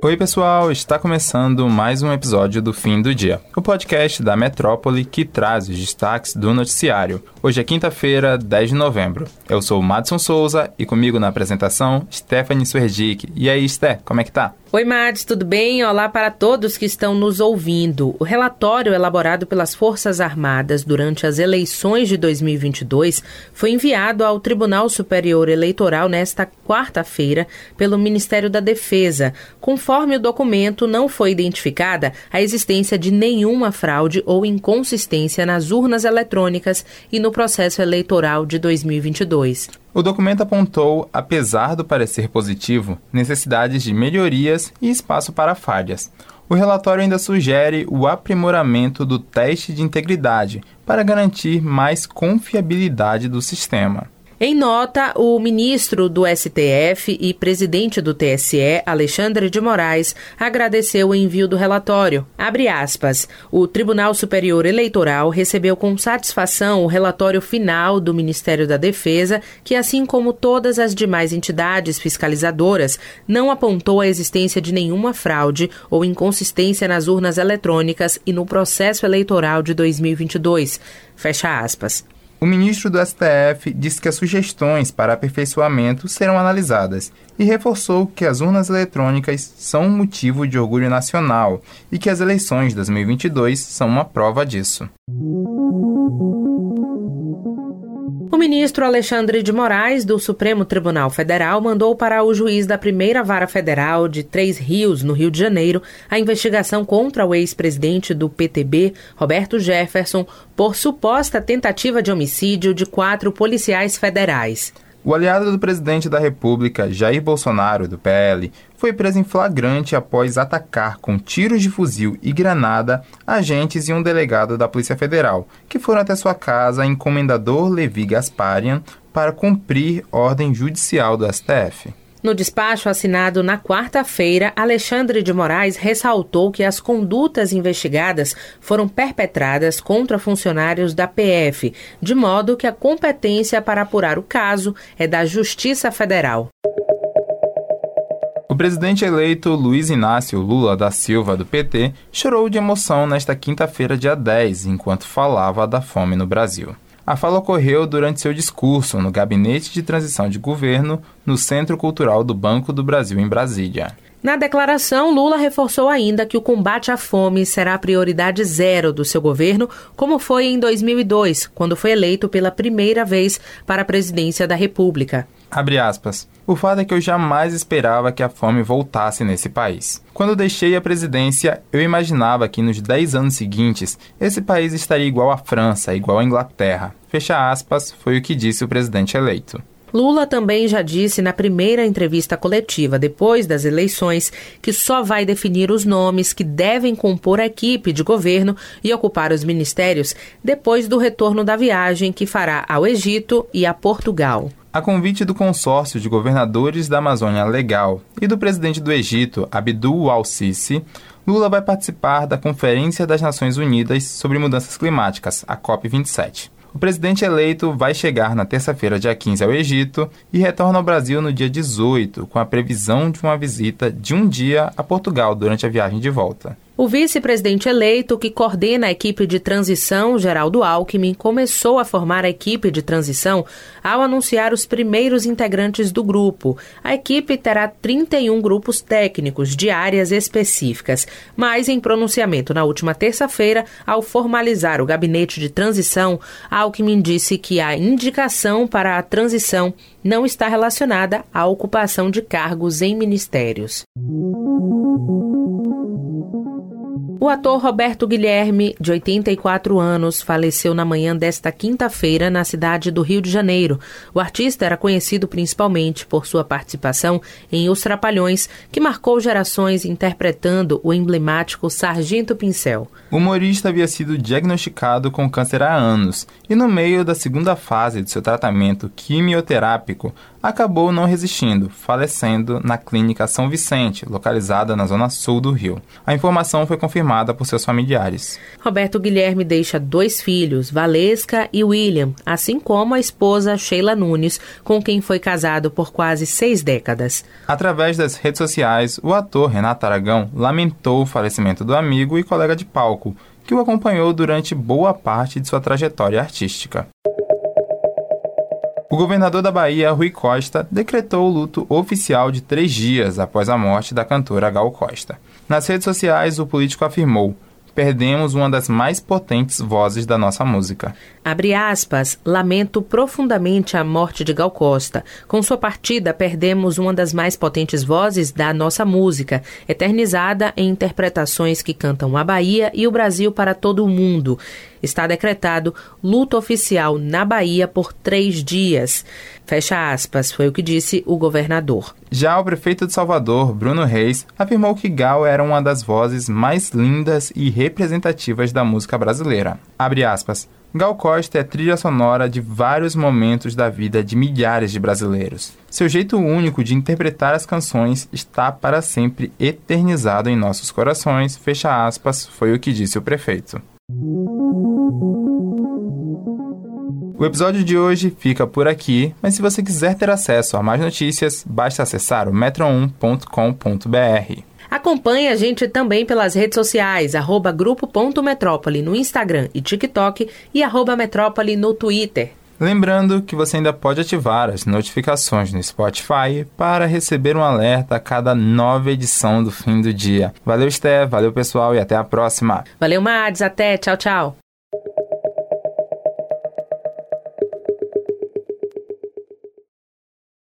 Oi, pessoal! Está começando mais um episódio do Fim do Dia, o podcast da Metrópole que traz os destaques do noticiário. Hoje é quinta-feira, 10 de novembro. Eu sou o Madison Souza e comigo na apresentação, Stephanie Suerdick. E aí, Sté, como é que tá? Oi, Mads, tudo bem? Olá para todos que estão nos ouvindo. O relatório elaborado pelas Forças Armadas durante as eleições de 2022 foi enviado ao Tribunal Superior Eleitoral nesta quarta-feira pelo Ministério da Defesa. Conforme o documento, não foi identificada a existência de nenhuma fraude ou inconsistência nas urnas eletrônicas e no processo eleitoral de 2022. O documento apontou, apesar do parecer positivo, necessidades de melhorias e espaço para falhas. O relatório ainda sugere o aprimoramento do teste de integridade para garantir mais confiabilidade do sistema. Em nota, o ministro do STF e presidente do TSE, Alexandre de Moraes, agradeceu o envio do relatório. Abre aspas. O Tribunal Superior Eleitoral recebeu com satisfação o relatório final do Ministério da Defesa, que, assim como todas as demais entidades fiscalizadoras, não apontou a existência de nenhuma fraude ou inconsistência nas urnas eletrônicas e no processo eleitoral de 2022. Fecha aspas. O ministro do STF disse que as sugestões para aperfeiçoamento serão analisadas e reforçou que as urnas eletrônicas são um motivo de orgulho nacional e que as eleições de 2022 são uma prova disso. O ministro Alexandre de Moraes, do Supremo Tribunal Federal, mandou para o juiz da primeira vara federal de Três Rios, no Rio de Janeiro, a investigação contra o ex-presidente do PTB, Roberto Jefferson, por suposta tentativa de homicídio de quatro policiais federais. O aliado do presidente da República, Jair Bolsonaro, do PL, foi preso em flagrante após atacar com tiros de fuzil e granada agentes e um delegado da Polícia Federal, que foram até sua casa em Comendador Levi Gasparian para cumprir ordem judicial do STF. No despacho assinado na quarta-feira, Alexandre de Moraes ressaltou que as condutas investigadas foram perpetradas contra funcionários da PF, de modo que a competência para apurar o caso é da Justiça Federal. O presidente eleito Luiz Inácio Lula da Silva, do PT, chorou de emoção nesta quinta-feira, dia 10, enquanto falava da fome no Brasil. A fala ocorreu durante seu discurso no Gabinete de Transição de Governo no Centro Cultural do Banco do Brasil, em Brasília. Na declaração, Lula reforçou ainda que o combate à fome será a prioridade zero do seu governo, como foi em 2002, quando foi eleito pela primeira vez para a presidência da República. Abre aspas. O fato é que eu jamais esperava que a fome voltasse nesse país. Quando deixei a presidência, eu imaginava que nos 10 anos seguintes esse país estaria igual à França, igual à Inglaterra. Fecha aspas, foi o que disse o presidente eleito. Lula também já disse na primeira entrevista coletiva depois das eleições que só vai definir os nomes que devem compor a equipe de governo e ocupar os ministérios depois do retorno da viagem que fará ao Egito e a Portugal. A convite do consórcio de governadores da Amazônia Legal e do presidente do Egito, Abdul al-Sisi, Lula vai participar da Conferência das Nações Unidas sobre Mudanças Climáticas, a COP27. O presidente eleito vai chegar na terça-feira, dia 15, ao Egito e retorna ao Brasil no dia 18, com a previsão de uma visita de um dia a Portugal durante a viagem de volta. O vice-presidente eleito, que coordena a equipe de transição, Geraldo Alckmin, começou a formar a equipe de transição ao anunciar os primeiros integrantes do grupo. A equipe terá 31 grupos técnicos de áreas específicas, mas em pronunciamento na última terça-feira, ao formalizar o gabinete de transição, Alckmin disse que a indicação para a transição não está relacionada à ocupação de cargos em ministérios. O ator Roberto Guilherme, de 84 anos, faleceu na manhã desta quinta-feira na cidade do Rio de Janeiro. O artista era conhecido principalmente por sua participação em Os Trapalhões, que marcou gerações interpretando o emblemático Sargento Pincel. O humorista havia sido diagnosticado com câncer há anos e, no meio da segunda fase de seu tratamento quimioterápico, acabou não resistindo, falecendo na Clínica São Vicente, localizada na zona sul do Rio. A informação foi confirmada por seus familiares. Roberto Guilherme deixa dois filhos, Valesca e William, assim como a esposa Sheila Nunes, com quem foi casado por quase seis décadas. Através das redes sociais, o ator Renato Aragão lamentou o falecimento do amigo e colega de palco, que o acompanhou durante boa parte de sua trajetória artística. O governador da Bahia, Rui Costa, decretou o luto oficial de três dias após a morte da cantora Gal Costa. Nas redes sociais, o político afirmou: perdemos uma das mais potentes vozes da nossa música. Abre aspas, lamento profundamente a morte de Gal Costa. Com sua partida, perdemos uma das mais potentes vozes da nossa música, eternizada em interpretações que cantam a Bahia e o Brasil para todo o mundo. Está decretado luto oficial na Bahia por três dias. Fecha aspas, foi o que disse o governador. Já o prefeito de Salvador, Bruno Reis, afirmou que Gal era uma das vozes mais lindas e representativas da música brasileira. Abre aspas. Gal Costa é trilha sonora de vários momentos da vida de milhares de brasileiros. Seu jeito único de interpretar as canções está para sempre eternizado em nossos corações, fecha aspas, foi o que disse o prefeito. O episódio de hoje fica por aqui, mas se você quiser ter acesso a mais notícias, basta acessar o metro1.com.br. Acompanhe a gente também pelas redes sociais, arroba grupo.metrópole no Instagram e TikTok e arroba metrópole no Twitter. Lembrando que você ainda pode ativar as notificações no Spotify para receber um alerta a cada nova edição do fim do dia. Valeu, Sté, valeu pessoal e até a próxima. Valeu, Mads, até, tchau, tchau.